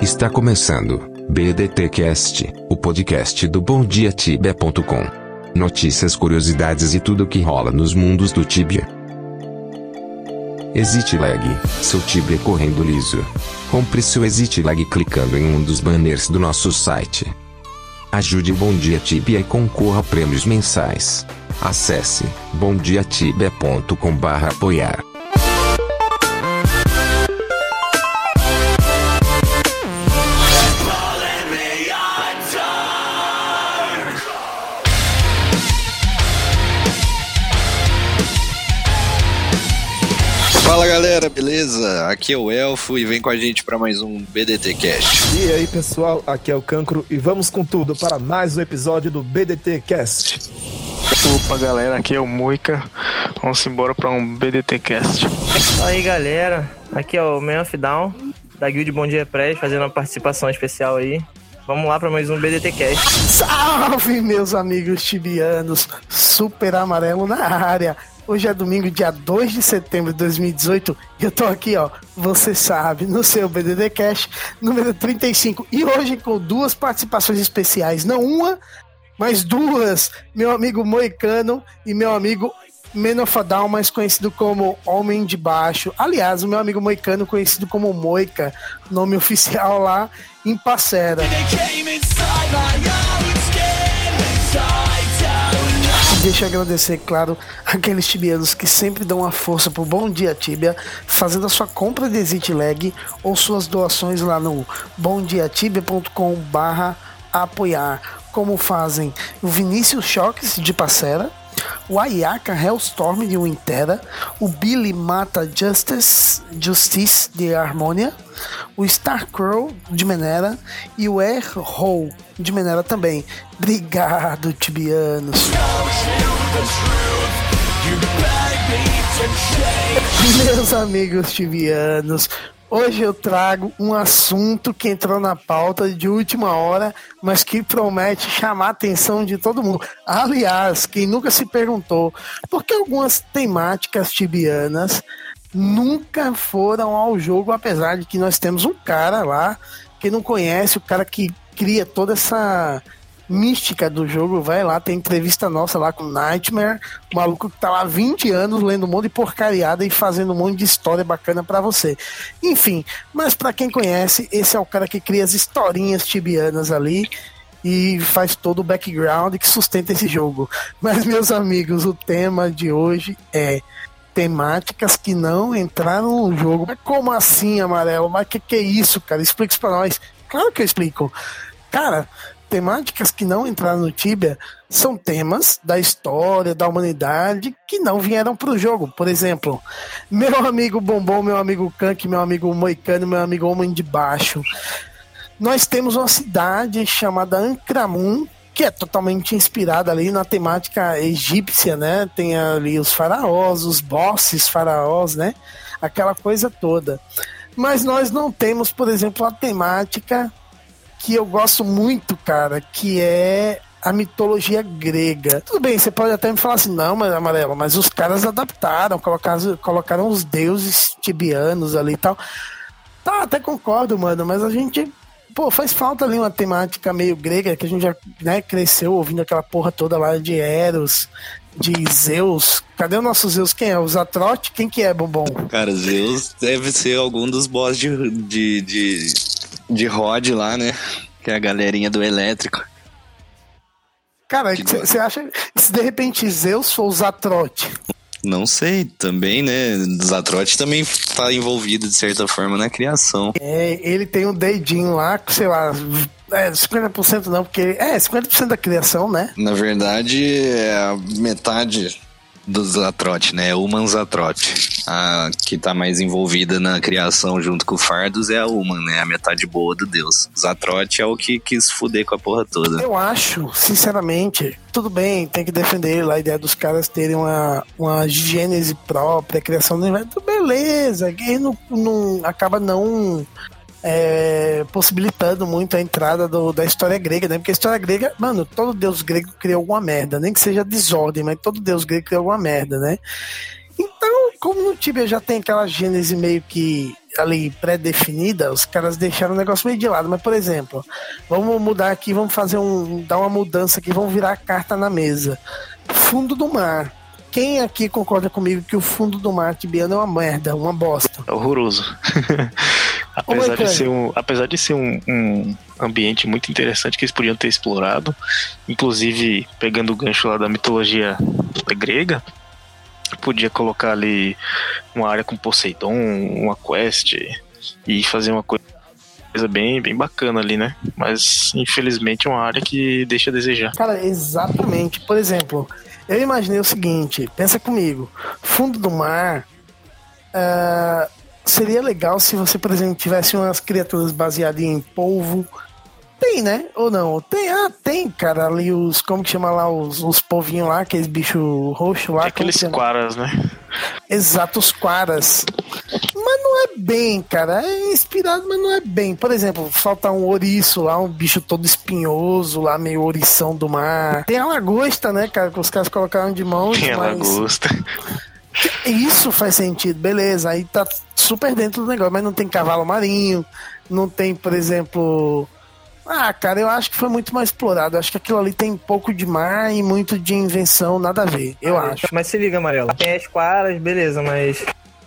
Está começando BDTcast, o podcast do BomDiaTibia.com. Notícias, curiosidades e tudo o que rola nos mundos do Tibia. Exit Lag, seu Tibia correndo liso. Compre seu Exit Lag clicando em um dos banners do nosso site. Ajude o Bom Dia Tibia e concorra a prêmios mensais. Acesse bomdiatibia.com/apoiar. galera, beleza? Aqui é o Elfo e vem com a gente para mais um BDT Cast. E aí pessoal, aqui é o Cancro e vamos com tudo para mais um episódio do BDT Cast. Opa galera, aqui é o Moica. Vamos embora para um BDT Cast. Aí galera, aqui é o Man of Down da Guild Bom Dia Press fazendo uma participação especial aí. Vamos lá para mais um BDT Cast. Salve meus amigos tibianos, super amarelo na área. Hoje é domingo, dia 2 de setembro de 2018, e eu tô aqui, ó, você sabe, no seu BDD Cash, número 35. E hoje com duas participações especiais, não uma, mas duas. Meu amigo Moicano e meu amigo Menofadal, mais conhecido como Homem de Baixo. Aliás, o meu amigo Moicano, conhecido como Moica, nome oficial lá em Passera. Deixa eu agradecer, claro, aqueles tibianos que sempre dão uma força pro Bom Dia Tibia, fazendo a sua compra de Exit Lag ou suas doações lá no bomdiatibia.com barra apoiar, como fazem o Vinícius Choques de Passera, o Ayaka Hellstorm de Wintera, o Billy Mata Justice, Justice de Harmonia, o Starcrow de Menera e o Hole de Menera também. Obrigado, Tibianos. Meus amigos tibianos, Hoje eu trago um assunto que entrou na pauta de última hora, mas que promete chamar a atenção de todo mundo. Aliás, quem nunca se perguntou por que algumas temáticas tibianas nunca foram ao jogo, apesar de que nós temos um cara lá que não conhece, o cara que cria toda essa mística do jogo, vai lá, tem entrevista nossa lá com Nightmare, o maluco que tá lá 20 anos lendo um monte de porcariada e fazendo um monte de história bacana para você. Enfim, mas para quem conhece, esse é o cara que cria as historinhas tibianas ali e faz todo o background que sustenta esse jogo. Mas meus amigos, o tema de hoje é temáticas que não entraram no jogo. Mas como assim, amarelo? Mas que que é isso, cara? Explica isso pra nós. Claro que eu explico. Cara, temáticas que não entraram no Tibia são temas da história, da humanidade, que não vieram para o jogo. Por exemplo, meu amigo Bombom, meu amigo Kank, meu amigo Moicano, meu amigo Homem de Baixo. Nós temos uma cidade chamada Ancramun, que é totalmente inspirada ali na temática egípcia, né? Tem ali os faraós, os bosses faraós, né? Aquela coisa toda. Mas nós não temos, por exemplo, a temática que eu gosto muito, cara, que é a mitologia grega. Tudo bem, você pode até me falar assim, não, mas amarelo, mas os caras adaptaram, colocaram, colocaram os deuses tibianos ali e tal. Tá, até concordo, mano, mas a gente. Pô, faz falta ali uma temática meio grega, que a gente já né, cresceu ouvindo aquela porra toda lá de Eros, de Zeus. Cadê o nosso Zeus? Quem é? O Zatrote? Quem que é, Bombom? Cara, Zeus deve ser algum dos boss de, de, de, de Rod lá, né? Que é a galerinha do elétrico. Cara, você acha se de repente Zeus for o Zatrote? Não sei, também, né? Zatrote também tá envolvido de certa forma na criação. É, ele tem um dedinho lá, sei lá, é, 50% não, porque é 50% da criação, né? Na verdade, é a metade do Zatrote, né? Human Zatrote. A que tá mais envolvida na criação junto com o Fardos é a Human, né? A metade boa do Deus. Zatrote é o que quis fuder com a porra toda. Eu acho, sinceramente, tudo bem, tem que defender a ideia dos caras terem uma, uma gênese própria, criação do universo. Beleza, quem não, não acaba não é, possibilitando muito a entrada do, da história grega, né? Porque a história grega, mano, todo deus grego criou alguma merda, nem que seja desordem, mas todo deus grego criou alguma merda, né? Então, como no Tibia já tem aquela gênese meio que ali pré-definida, os caras deixaram o negócio meio de lado. Mas, por exemplo, vamos mudar aqui, vamos fazer um. dar uma mudança aqui, vamos virar a carta na mesa. Fundo do mar. Quem aqui concorda comigo que o fundo do mar tibiano é uma merda, uma bosta? É horroroso. apesar, de ser um, apesar de ser um, um, ambiente muito interessante que eles podiam ter explorado, inclusive pegando o gancho lá da mitologia grega, podia colocar ali uma área com Poseidon, uma quest e fazer uma coisa bem, bem bacana ali, né? Mas infelizmente é uma área que deixa a desejar. Cara, exatamente. Por exemplo, eu imaginei o seguinte: pensa comigo, fundo do mar. Uh, seria legal se você, por exemplo, tivesse umas criaturas baseadas em polvo. Tem, né? Ou não? Tem, ah, tem, cara, ali os. Como que chama lá? Os, os povinhos lá, aqueles bichos roxos lá. Aqueles quaras, né? Exato, os quaras. Mas não é bem, cara. É inspirado, mas não é bem. Por exemplo, falta um ouriço lá, um bicho todo espinhoso lá, meio ourição do mar. Tem a lagosta, né, cara, que os caras colocaram de mão. Tem a mas... lagosta. Isso faz sentido, beleza. Aí tá super dentro do negócio, mas não tem cavalo marinho, não tem, por exemplo. Ah, cara, eu acho que foi muito mais explorado. acho que aquilo ali tem pouco de mar e muito de invenção, nada a ver, eu ah, acho. Mas se liga, Amarelo. Tem as quaras, beleza, mas.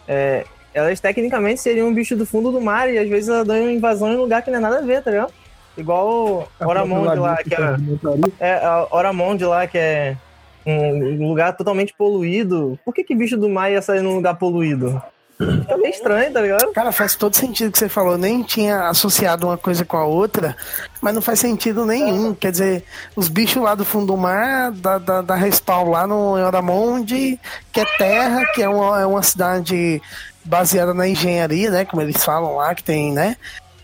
É, elas tecnicamente seriam um bicho do fundo do mar e às vezes elas dão invasão em lugar que não é nada a ver, tá ligado? Igual Oramond lá, que é. É, Oramond lá, que é um lugar totalmente poluído. Por que, que bicho do mar ia sair num lugar poluído? Fica meio estranho, tá ligado? Cara, faz todo sentido o que você falou. Nem tinha associado uma coisa com a outra, mas não faz sentido nenhum. Quer dizer, os bichos lá do fundo do mar, da, da, da respawn lá no Euramonde, que é terra, que é uma, é uma cidade baseada na engenharia, né? Como eles falam lá, que tem, né?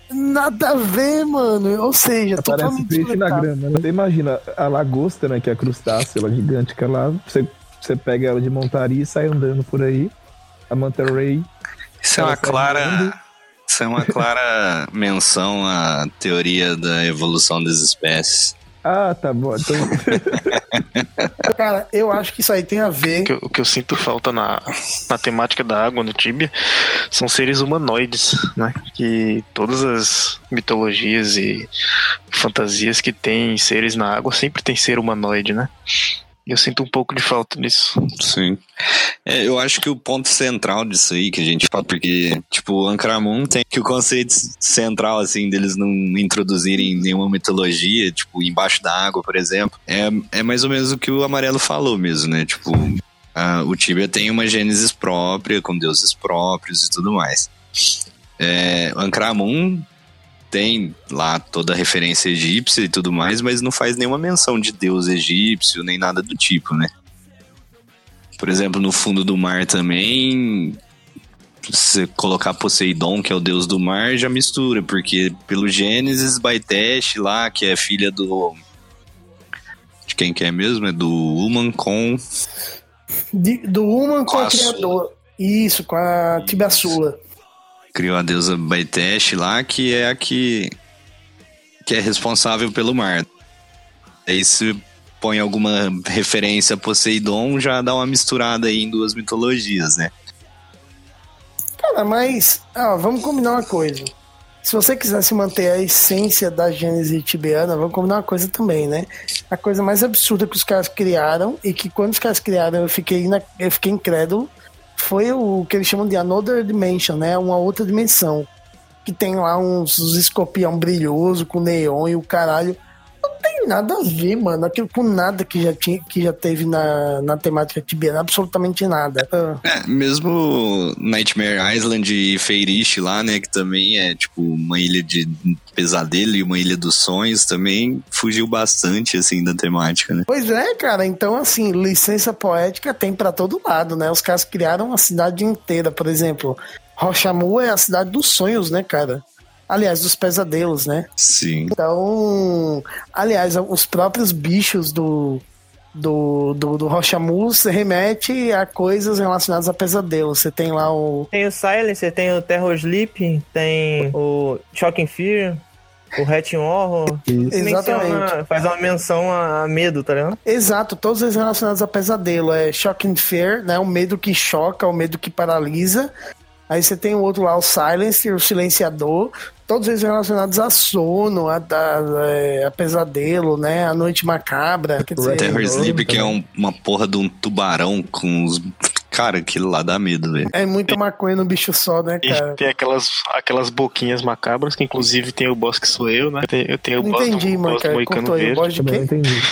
Nada a ver, mano. Ou seja, Parece peixe na grama, né? Você imagina a lagosta, né? Que é a crustácea, ela gigante, lá. Você, você pega ela de montaria e sai andando por aí. A Manta Ray. Isso é uma clara. Isso é uma clara menção à teoria da evolução das espécies. Ah, tá bom. Então... Cara, eu acho que isso aí tem a ver. O que, eu, o que eu sinto falta na, na temática da água no Tibia são seres humanoides, né? Que todas as mitologias e fantasias que tem seres na água sempre tem ser humanoide, né? Eu sinto um pouco de falta disso. Sim. É, eu acho que o ponto central disso aí que a gente fala, porque, tipo, Ankaramun tem que o conceito central, assim, deles não introduzirem nenhuma mitologia, tipo, embaixo da água, por exemplo, é, é mais ou menos o que o Amarelo falou mesmo, né? Tipo, a, o Tibia tem uma gênesis própria, com deuses próprios e tudo mais. É, Ankaramun tem lá toda a referência egípcia e tudo mais, mas não faz nenhuma menção de deus egípcio, nem nada do tipo, né? Por exemplo, no fundo do mar também, se colocar Poseidon, que é o deus do mar, já mistura, porque pelo Gênesis, Baitesh lá, que é filha do. De quem que é mesmo? É do Human com. De, do Human com, com a criador. Isso, com a Tibassula criou a deusa Baitesh lá, que é a que, que é responsável pelo mar. Aí se põe alguma referência a Poseidon, já dá uma misturada aí em duas mitologias, né? Cara, mas vamos combinar uma coisa. Se você quisesse manter a essência da Gênese tibiana, vamos combinar uma coisa também, né? A coisa mais absurda que os caras criaram e que quando os caras criaram eu fiquei, na, eu fiquei incrédulo foi o que eles chamam de Another Dimension, né? Uma outra dimensão. Que tem lá uns, uns escorpião brilhoso com neon e o caralho. Tem nada a ver, mano. Aquilo com nada que já, tinha, que já teve na, na temática tibiana. Absolutamente nada. Ah. É, mesmo Nightmare Island e Feirish lá, né? Que também é tipo uma ilha de pesadelo e uma ilha dos sonhos também fugiu bastante, assim, da temática, né? Pois é, cara. Então, assim, licença poética tem para todo lado, né? Os caras criaram uma cidade inteira, por exemplo. Rochamu é a cidade dos sonhos, né, cara? Aliás, dos pesadelos, né? Sim. Então, aliás, os próprios bichos do, do, do, do Rochamus remete a coisas relacionadas a pesadelos. Você tem lá o. Tem o Silence, tem o Terror Sleep, tem o Shocking Fear. O Hatching Horror. Exatamente. faz uma menção a medo, tá ligado? Exato, todos eles relacionados a pesadelo. É Shocking Fear, né? O medo que choca, o medo que paralisa. Aí você tem o outro lá, o Silence, o Silenciador, todos eles relacionados a sono, a, a, é, a pesadelo, né? A noite macabra. Quer dizer, Terror Sleep, que é um, uma porra de um tubarão com os Cara, aquilo lá dá medo, velho. É muita maconha no bicho só, né, cara? E tem aquelas, aquelas boquinhas macabras, que inclusive tem o boss que sou eu, né? Eu tenho, eu tenho o boss entendi, do, boss do Moicano Verde. Boss de entendi.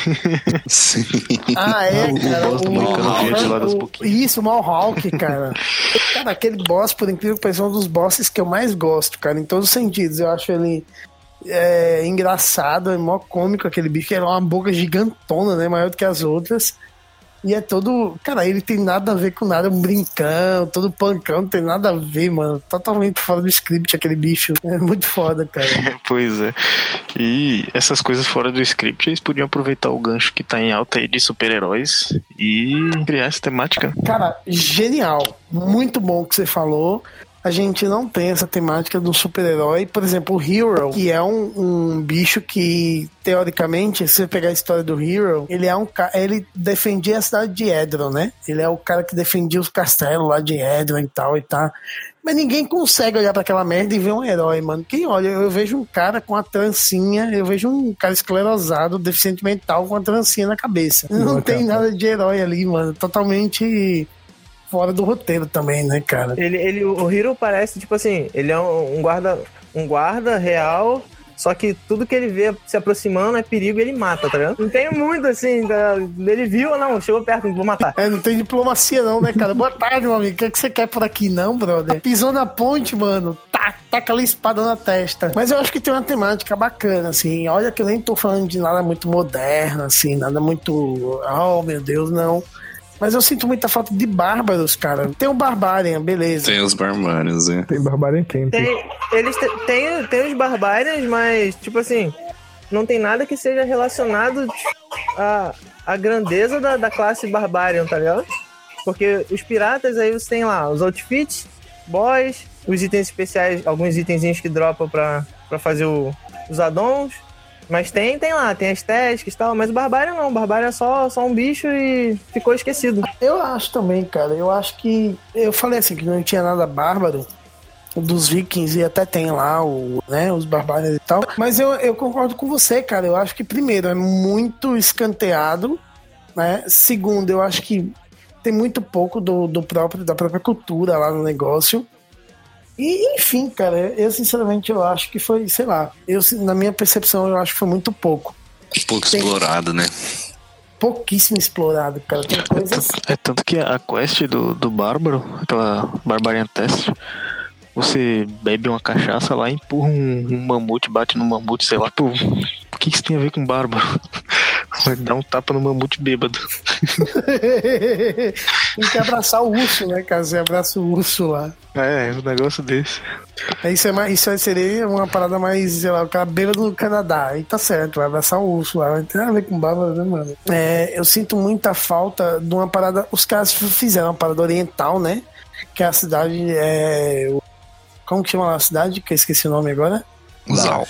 Sim. Ah, é, cara. O boss do Moicano Verde lá das o, boquinhas. Isso, o Malhawk, cara. cara, aquele boss, por incrível que pareça, é um dos bosses que eu mais gosto, cara, em todos os sentidos. Eu acho ele é, engraçado, é mó cômico aquele bicho, que é uma boca gigantona, né? Maior do que as outras. E é todo. Cara, ele tem nada a ver com nada, é um brincão, todo pancão, não tem nada a ver, mano. Totalmente fora do script aquele bicho. É muito foda, cara. pois é. E essas coisas fora do script, eles podiam aproveitar o gancho que tá em alta aí de super-heróis e criar essa temática. Cara, genial. Muito bom o que você falou a gente não tem essa temática do super-herói. Por exemplo, o Hero, que é um, um, bicho que, teoricamente, se você pegar a história do Hero, ele é um ele defendia a cidade de Edron, né? Ele é o cara que defendia os castelos lá de Edron e tal e tal. Mas ninguém consegue olhar para aquela merda e ver um herói, mano. Quem olha, eu vejo um cara com a trancinha, eu vejo um cara esclerosado, deficiente mental com a trancinha na cabeça. Não, não tem nada de herói ali, mano. Totalmente fora do roteiro também, né, cara? Ele, ele, o Hiro parece, tipo assim, ele é um, guarda, um guarda real só que tudo que ele vê se aproximando é perigo e ele mata, tá ligado? Não tem muito assim, tá? ele viu ou não, chegou perto, vou matar. É, não tem diplomacia não, né, cara? Boa tarde, meu amigo. O que, é que você quer por aqui, não, brother? Pisou na ponte, mano. Tá, tá aquela espada na testa. Mas eu acho que tem uma temática bacana, assim. Olha que eu nem tô falando de nada muito moderno, assim, nada muito. Oh, meu Deus, não. Mas eu sinto muita falta de bárbaros, cara. Tem o Barbarian, beleza. Tem os Barbarians, é. Tem Barbarian Camp. Tem, eles te, tem, tem os Barbarians, mas, tipo assim, não tem nada que seja relacionado à, à grandeza da, da classe Barbarian, tá ligado? Porque os piratas aí você tem lá os outfits, boys, os itens especiais, alguns itenzinhos que dropam pra, pra fazer o, os addons. Mas tem, tem lá, tem estéticas e tal, mas o Barbário não, o Barbário é só, só um bicho e ficou esquecido. Eu acho também, cara, eu acho que. Eu falei assim, que não tinha nada bárbaro dos vikings e até tem lá o, né, os barbários e tal. Mas eu, eu concordo com você, cara. Eu acho que primeiro é muito escanteado, né? Segundo, eu acho que tem muito pouco do, do próprio da própria cultura lá no negócio. E, enfim, cara, eu sinceramente eu acho que foi, sei lá, eu, na minha percepção eu acho que foi muito pouco. Pouco Tem... explorado, né? Pouquíssimo explorado, cara. Tem coisas. É tanto que a quest do, do Bárbaro, aquela Barbarian Test, você bebe uma cachaça lá, empurra um, um mamute, bate no mamute, sei lá, tu. O que isso tem a ver com Bárbaro? Vai dar um tapa no mamute bêbado. Tem que abraçar o urso, né, cara? Você abraça o urso lá. É, um negócio desse. É, isso, é mais, isso seria uma parada mais, sei lá, o cara bêbado no Canadá. Aí tá certo, vai abraçar o urso lá. Não tem nada a ver com baba, né, mano? É, eu sinto muita falta de uma parada. Os caras fizeram uma parada oriental, né? Que é a cidade. É, como que chama a cidade? Que eu esqueci o nome agora. Zal.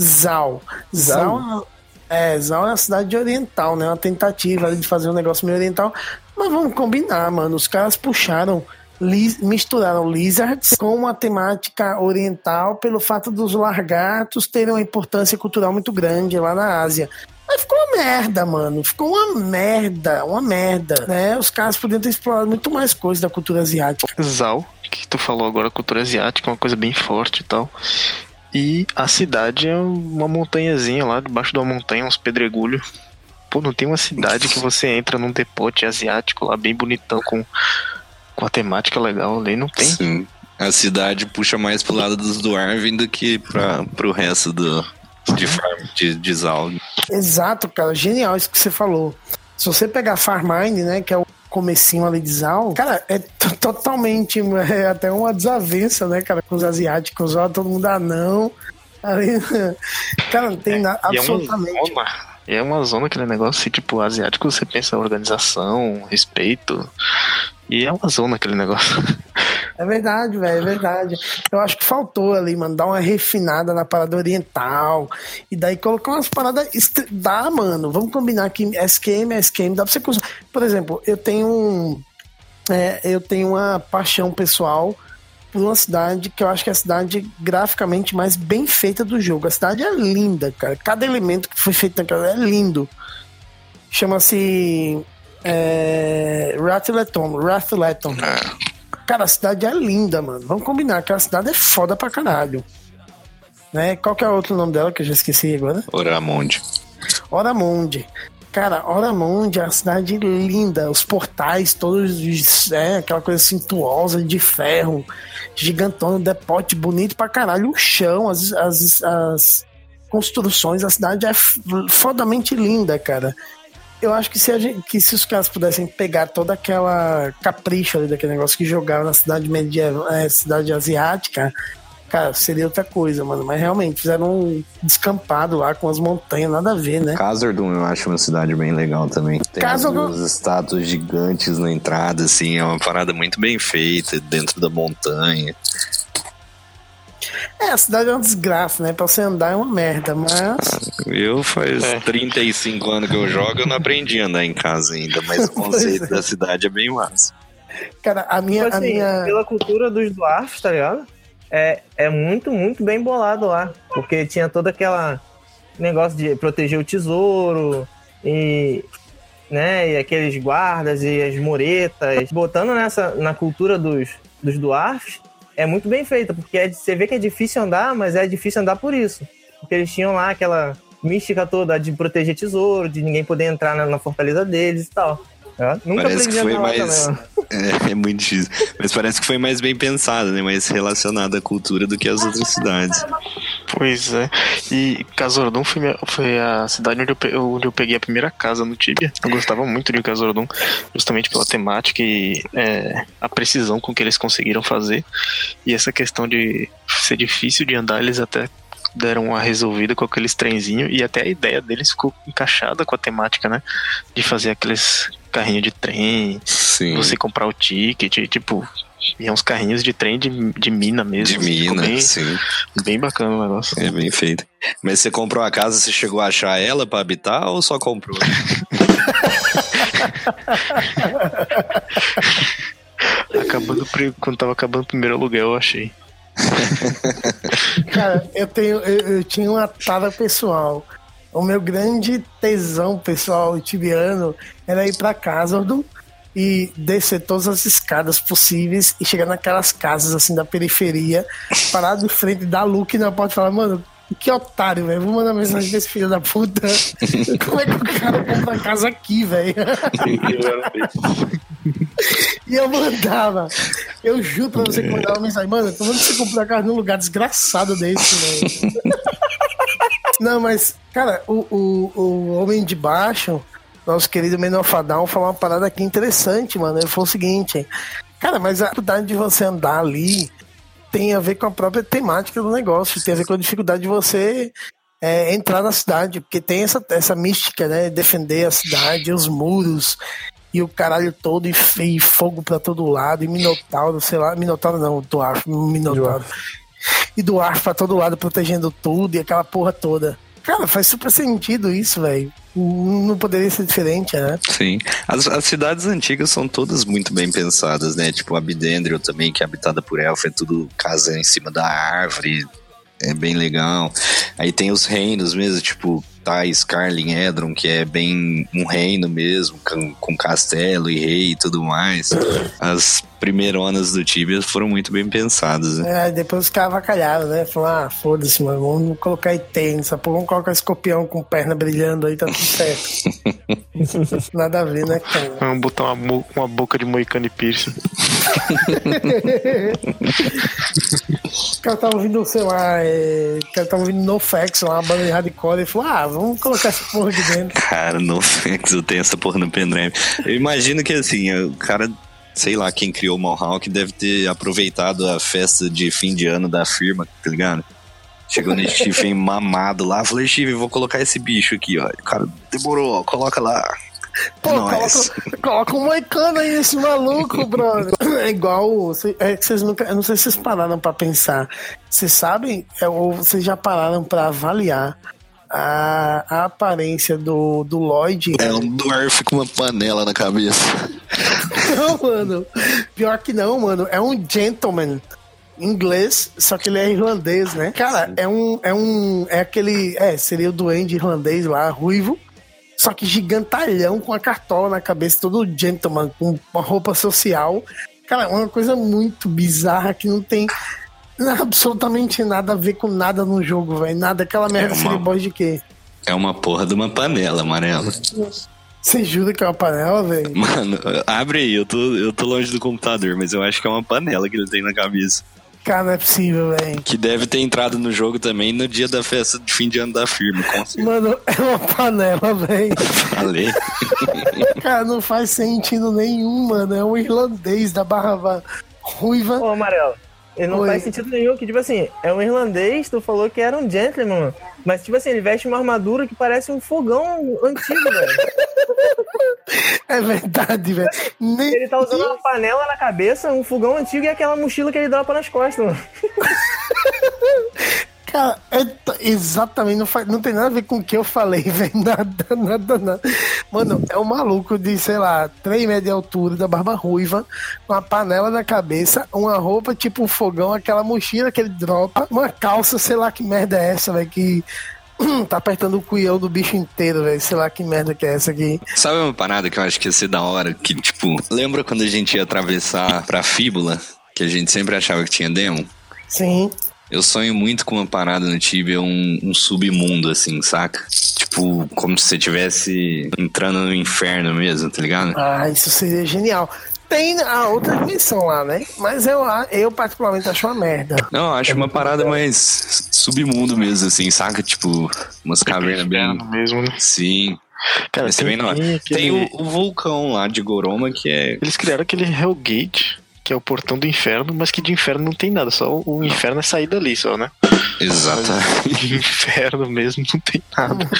Zal. Zal. É, Zal é uma cidade oriental, né? Uma tentativa de fazer um negócio meio oriental. Mas vamos combinar, mano. Os caras puxaram, misturaram lizards com uma temática oriental pelo fato dos largatos terem uma importância cultural muito grande lá na Ásia. Mas ficou uma merda, mano. Ficou uma merda, uma merda, né? Os caras podiam ter explorado muito mais coisas da cultura asiática. Zal, que tu falou agora, cultura asiática, uma coisa bem forte e tal. E a cidade é uma montanhazinha lá, debaixo de uma montanha, uns pedregulhos. Pô, não tem uma cidade que você entra num depote asiático lá, bem bonitão, com, com a temática legal ali, não tem. Sim. A cidade puxa mais pro lado dos Dwarven do que pra, pro resto do, de farm, de, de Zalg. Exato, cara. Genial isso que você falou. Se você pegar Farmine, né, que é o comecinho ali de Zal, cara, é totalmente é até uma desavença, né, cara, com os asiáticos, ó, todo mundo anão. Ah, cara, não tem é, nada, absolutamente. É, é uma zona aquele negócio tipo, asiático, você pensa organização, respeito. E é uma zona aquele negócio. É verdade, velho, é verdade. Eu acho que faltou ali, mano, dar uma refinada na parada oriental. E daí colocar umas paradas. Dá, mano. Vamos combinar que SQM, SQM, dá pra você. Por exemplo, eu tenho um. É, eu tenho uma paixão pessoal por uma cidade que eu acho que é a cidade graficamente mais bem feita do jogo. A cidade é linda, cara. Cada elemento que foi feito naquela é lindo. Chama-se é, Rathleton. Rathleton. Cara, a cidade é linda, mano. Vamos combinar que a cidade é foda pra caralho. Né? Qual que é o outro nome dela que eu já esqueci agora? Oramonde. Oramonde. Cara, Oramonde é uma cidade linda, os portais todos, é, aquela coisa cintuosa de ferro, gigantão, depote bonito pra caralho, o chão, as, as, as construções, a cidade é fodamente linda, cara. Eu acho que se, a gente, que se os caras pudessem pegar toda aquela capricho ali daquele negócio que jogaram na cidade medieval, é, cidade asiática, cara, seria outra coisa, mano. Mas realmente, fizeram um descampado lá com as montanhas, nada a ver, né? Casordum eu acho uma cidade bem legal também. Tem Casordum... as estátuas gigantes na entrada, assim, é uma parada muito bem feita, dentro da montanha. É, a cidade é uma desgraça, né? Pra você andar é uma merda, mas. Eu faz é. 35 anos que eu jogo, eu não aprendi a andar em casa ainda, mas o conceito é. da cidade é bem massa. Cara, a minha. Tipo assim, a minha... Pela cultura dos dwarfs, tá ligado? é, é muito, muito bem bolado lá. Porque tinha todo aquele negócio de proteger o tesouro e, né, e aqueles guardas e as muretas. Botando nessa na cultura dos, dos dwarfs, é muito bem feita, porque é, você vê que é difícil andar, mas é difícil andar por isso. Porque eles tinham lá aquela mística toda de proteger tesouro, de ninguém poder entrar na, na fortaleza deles e tal. Nunca parece que foi mais. É, é, muito difícil. Mas parece que foi mais bem pensado, né? Mais relacionado à cultura do que as outras cidades. Pois é. E Casorodum foi, foi a cidade onde eu, onde eu peguei a primeira casa no Tibia. Eu gostava muito de Casorodum, justamente pela temática e é, a precisão com que eles conseguiram fazer. E essa questão de ser difícil de andar, eles até deram uma resolvida com aqueles trenzinhos e até a ideia deles ficou encaixada com a temática, né? De fazer aqueles carrinhos de trem, Sim. você comprar o ticket, tipo, e uns carrinhos de trem de, de mina mesmo. De mina, bem, sim. Bem bacana o negócio. É bem feito. Mas você comprou a casa, você chegou a achar ela para habitar ou só comprou? acabando, quando tava acabando o primeiro aluguel, eu achei. Cara, eu tenho, eu, eu tinha uma tara pessoal. O meu grande tesão pessoal tibiano era ir para casa do e descer todas as escadas possíveis e chegar naquelas casas assim da periferia, parar de frente da Luke na porta e falar, mano, que otário, velho. Vou mandar mensagem desse filho da puta. Como é que o cara compra casa aqui, velho? e eu mandava. Eu juro pra você que mandava mensagem, mano, mandando você comprar casa num lugar desgraçado desse, velho. Não, mas, cara, o, o, o Homem de Baixo, nosso querido Menofadão, falou uma parada aqui interessante, mano. Ele falou o seguinte: Cara, mas a dificuldade de você andar ali tem a ver com a própria temática do negócio, tem a ver com a dificuldade de você é, entrar na cidade, porque tem essa, essa mística, né? Defender a cidade, os muros e o caralho todo, e, e fogo pra todo lado, e Minotauro, sei lá, Minotauro não, Dwarf, Minotauro. E Dwarf pra todo lado, protegendo tudo, e aquela porra toda. Cara, faz super sentido isso, velho. Não poderia ser diferente, né? Sim. As, as, cidades antigas são todas muito bem pensadas, né? Tipo, Abdendrio também, que é habitada por elfo, é tudo casa em cima da árvore. É bem legal. Aí tem os reinos mesmo, tipo, Tais, Carlin, Edron, que é bem um reino mesmo, com, com castelo e rei e tudo mais. As primeironas do Tibia foram muito bem pensadas. Né? É, depois os caras avacalharam, né? Falaram, ah, foda-se, mano, vamos colocar item, essa porra, vamos colocar escorpião com perna brilhando aí, tá tudo certo. Nada a ver, né, cara? Vamos botar uma, uma boca de moicano e piercing. o cara tava ouvindo, sei lá, é... o cara tava ouvindo NoFX, uma banda de hardcore, e falou, ah, vamos colocar essa porra aqui dentro. Cara, NoFX, eu tenho essa porra no pendrive. Eu imagino que, assim, o cara sei lá, quem criou o Mohawk deve ter aproveitado a festa de fim de ano da firma, tá ligado? Chegou nesse Stephen mamado lá, falei, Stephen, vou colocar esse bicho aqui, ó. O cara, demorou, coloca lá. Pô, coloca, coloca um moicano aí nesse maluco, brother. É igual. É que vocês nunca. Eu não sei se vocês pararam pra pensar. Vocês sabem, é, ou vocês já pararam pra avaliar a, a aparência do, do Lloyd. É um dwarf com uma panela na cabeça. Não, mano. Pior que não, mano. É um gentleman. inglês, só que ele é irlandês, né? Cara, é um, é um. É aquele. É, seria o duende irlandês lá, ruivo. Só que gigantalhão com a cartola na cabeça, todo gentleman, com uma roupa social. Cara, uma coisa muito bizarra que não tem absolutamente nada a ver com nada no jogo, velho. Nada, aquela merda é uma... de quê? É uma porra de uma panela amarela. Você jura que é uma panela, velho? Mano, abre aí, eu tô, eu tô longe do computador, mas eu acho que é uma panela que ele tem na cabeça. Cara, não é possível, velho. Que deve ter entrado no jogo também no dia da festa de fim de ano da firma, com certeza. Mano, é uma panela, velho. Falei. Cara, não faz sentido nenhum, mano. É um irlandês da barra ruiva. Ô, Amarelo. Ele não Oi. faz sentido nenhum, que, tipo assim, é um irlandês, tu falou que era um gentleman, mas, tipo assim, ele veste uma armadura que parece um fogão antigo, velho. É verdade, velho. Ele tá usando uma panela na cabeça, um fogão antigo e aquela mochila que ele dropa nas costas, mano. Cara, é, exatamente, não, faz, não tem nada a ver com o que eu falei, velho. Nada, nada, nada. Mano, é um maluco de, sei lá, 3 metros de altura, da barba ruiva, uma panela na cabeça, uma roupa tipo um fogão, aquela mochila que ele dropa, uma calça, sei lá que merda é essa, velho, que tá apertando o cuião do bicho inteiro, velho. Sei lá que merda que é essa aqui. Sabe uma parada que eu acho que ia ser da hora? Que, tipo, lembra quando a gente ia atravessar pra fíbula? Que a gente sempre achava que tinha demo? Sim. Eu sonho muito com uma parada no Tibia, um, um submundo, assim, saca? Tipo, como se você estivesse entrando no inferno mesmo, tá ligado? Ah, isso seria genial. Tem a outra dimensão lá, né? Mas eu, eu particularmente acho uma merda. Não, acho uma parada mais submundo mesmo, assim, saca? Tipo, umas cavernas bem. mesmo, né? Sim. Cara, tem, bem aquele... tem o, o, vulcão lá de Goroma que é. Eles criaram aquele Hellgate que é o portão do inferno, mas que de inferno não tem nada, só o inferno é sair dali só, né? Exato. De inferno mesmo não tem nada.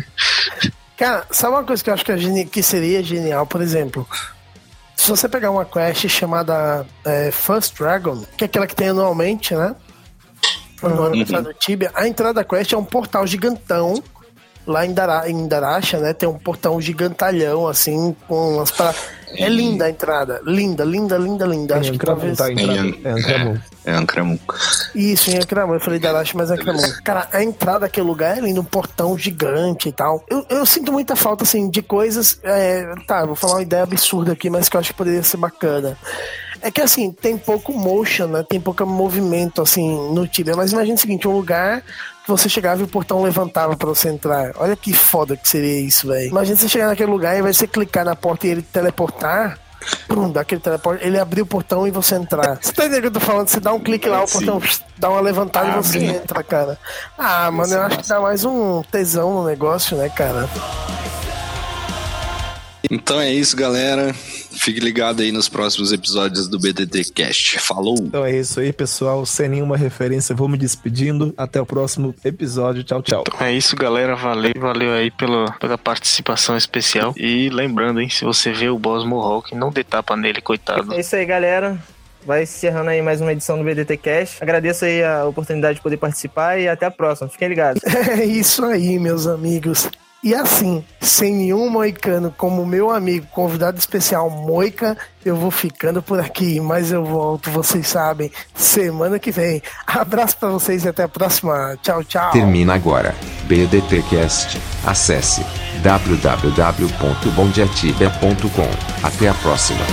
Cara, sabe uma coisa que eu acho que, é que seria genial, por exemplo? Se você pegar uma quest chamada é, First Dragon, que é aquela que tem anualmente, né? Uhum. Tibia, a entrada da quest é um portal gigantão lá em, Dara, em Darasha, né? Tem um portão gigantalhão, assim, com umas para É linda a entrada. Linda, linda, linda, linda. Acho que talvez. Tá, é Ancramon. É Ancramon. Isso, em Ancramon. Eu falei Darasha, mas é Ancramon. Cara, a entrada daquele lugar é linda, um portão gigante e tal. Eu, eu sinto muita falta, assim, de coisas. É, tá, vou falar uma ideia absurda aqui, mas que eu acho que poderia ser bacana. É que assim, tem pouco motion, né? Tem pouco movimento, assim, no Tibia. Mas imagina o seguinte, um lugar você chegava e o portão levantava para você entrar. Olha que foda que seria isso, velho. Imagina você chegar naquele lugar e vai você clicar na porta e ele teleportar. Pum, daquele teleporte, ele abrir o portão e você entrar. Você tá entendendo o que eu tô falando? Você dá um clique lá, o portão dá uma levantada ah, e você entra, cara. Ah, mano, eu acho que dá mais um tesão no negócio, né, cara? Então é isso, galera. Fique ligado aí nos próximos episódios do BTT Cast. Falou! Então é isso aí, pessoal. Sem nenhuma referência, vou me despedindo. Até o próximo episódio. Tchau, tchau. Então é isso, galera. Valeu, valeu aí pela, pela participação especial. E lembrando, hein, se você vê o boss Mohawk, não dê tapa nele, coitado. É isso aí, galera vai encerrando aí mais uma edição do BDT Cash. Agradeço aí a oportunidade de poder participar e até a próxima. Fiquem ligados. É isso aí, meus amigos. E assim, sem nenhum moicano como meu amigo convidado especial Moica, eu vou ficando por aqui, mas eu volto, vocês sabem, semana que vem. Abraço para vocês e até a próxima. Tchau, tchau. Termina agora. BDTcast. Acesse www.bondiatibia.com. Até a próxima.